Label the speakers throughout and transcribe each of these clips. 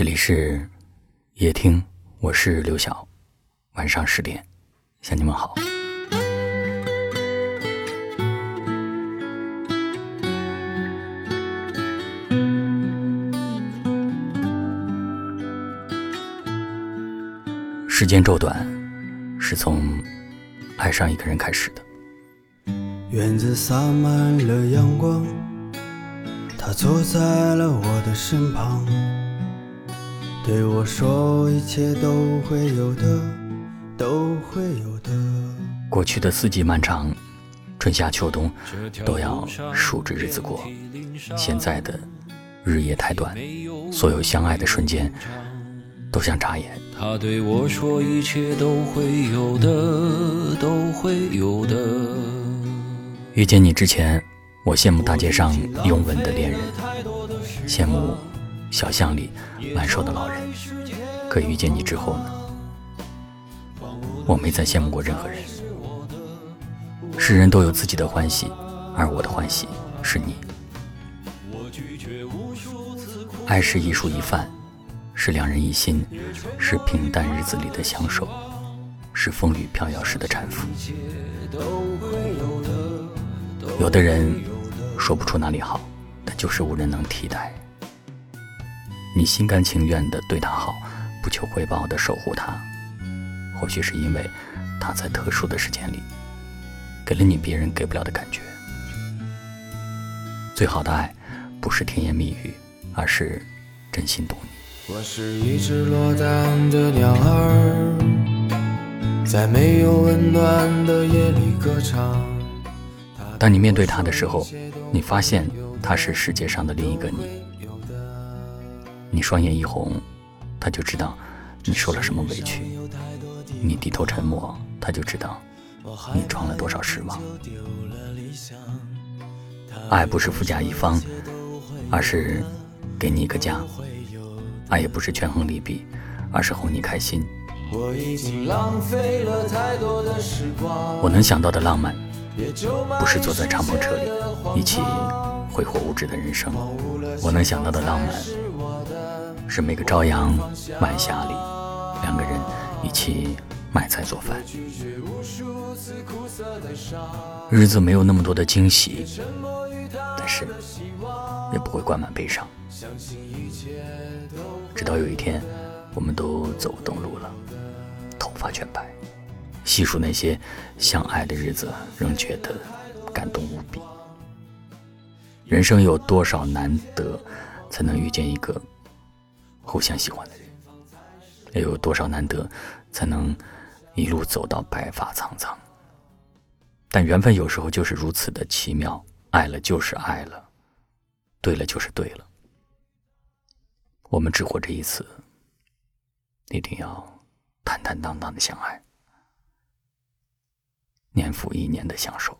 Speaker 1: 这里是夜听，我是刘晓。晚上十点，向你们好。时间骤短，是从爱上一个人开始的。
Speaker 2: 院子洒满了阳光，他坐在了我的身旁，对我说：“一切都会有的，都会有的。”
Speaker 1: 过去的四季漫长，春夏秋冬都要数着日子过。现在的日夜太短，所有相爱的瞬间都像眨眼。
Speaker 3: 他对我说：“一切都会有的，都会有的。”
Speaker 1: 遇见你之前，我羡慕大街上拥吻的恋人，羡慕小巷里挽手的老人。可遇见你之后呢？我没再羡慕过任何人。世人都有自己的欢喜，而我的欢喜是你。爱是一蔬一饭，是两人一心，是平淡日子里的相守，是风雨飘摇时的搀扶。有的人说不出哪里好，但就是无人能替代。你心甘情愿的对他好，不求回报的守护他，或许是因为他在特殊的时间里给了你别人给不了的感觉。最好的爱，不是甜言蜜语，而是真心懂你。
Speaker 2: 我是一只落单的鸟儿，在没有温暖的夜里歌唱。
Speaker 1: 当你面对他的时候，你发现他是世界上的另一个你。你双眼一红，他就知道你受了什么委屈；你低头沉默，他就知道你闯了多少失望。爱不是富甲一方，而是给你一个家；爱也不是权衡利弊，而是哄你开心。我能想到的浪漫。不是坐在敞篷车里一起挥霍物质的人生，我能想到的浪漫是每个朝阳晚霞里，两个人一起买菜做饭。日子没有那么多的惊喜，但是也不会灌满悲伤。直到有一天，我们都走不动路了，头发全白。细数那些相爱的日子，仍觉得感动无比。人生有多少难得，才能遇见一个互相喜欢的人？又有多少难得，才能一路走到白发苍苍？但缘分有时候就是如此的奇妙，爱了就是爱了，对了就是对了。我们只活这一次，一定要坦坦荡荡的相爱。年复一年的享受。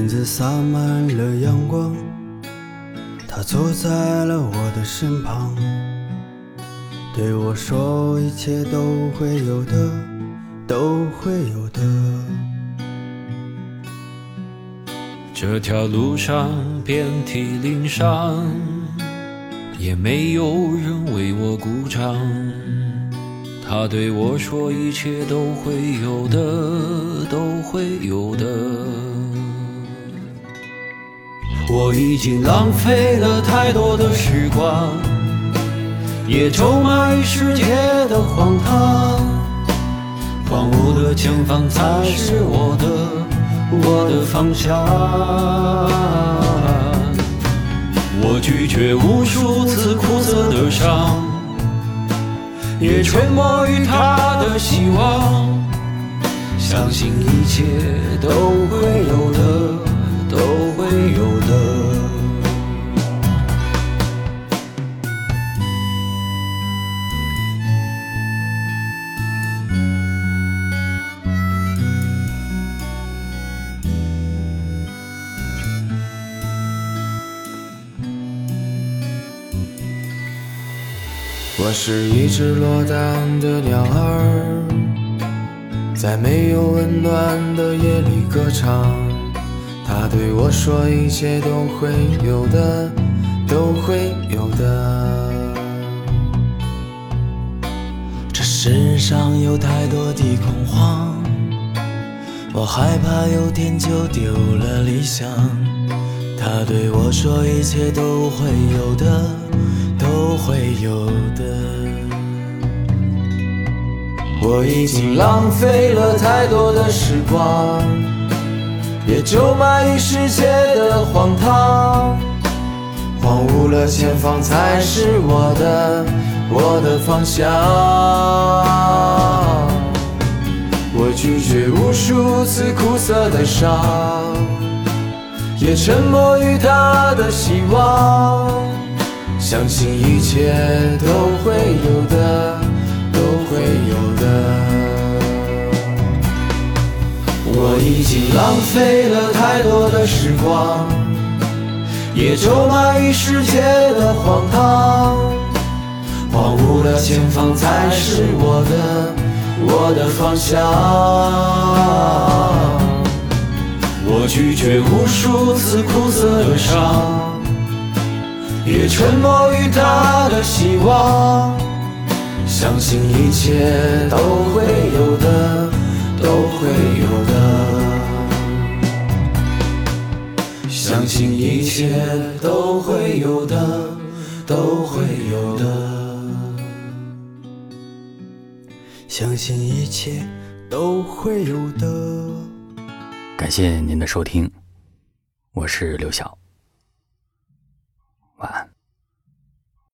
Speaker 2: 院子洒满了阳光，他坐在了我的身旁，对我说：“一切都会有的。”都会有的。
Speaker 3: 这条路上遍体鳞伤，也没有人为我鼓掌。他对我说：“一切都会有的，都会有的。”我已经浪费了太多的时光，也咒骂世界的荒唐。荒芜的前方才是我的我的方向。我拒绝无数次苦涩的伤，也沉默于他的希望。相信一切都会有的，都有的。
Speaker 2: 我是一只落单的鸟儿，在没有温暖的夜里歌唱。他对我说，一切都会有的，都会有的。这世上有太多的恐慌，我害怕有天就丢了理想。他对我说，一切都会有的，都会有的。我已经浪费了太多的时光，也咒骂于世界的荒唐，荒芜了前方才是我的，我的方向。我拒绝无数次苦涩的伤。也沉默于他的希望，相信一切都会有的，都会有的。我已经浪费了太多的时光，也咒骂于世界的荒唐，荒芜了前方才是我的，我的方向。我拒绝无数次苦涩的伤，也沉默于他的希望，相信一切都会有的，都会有，相信一切都会有的，都会有的，相信一切都会有的。
Speaker 1: 感谢您的收听，我是刘晓，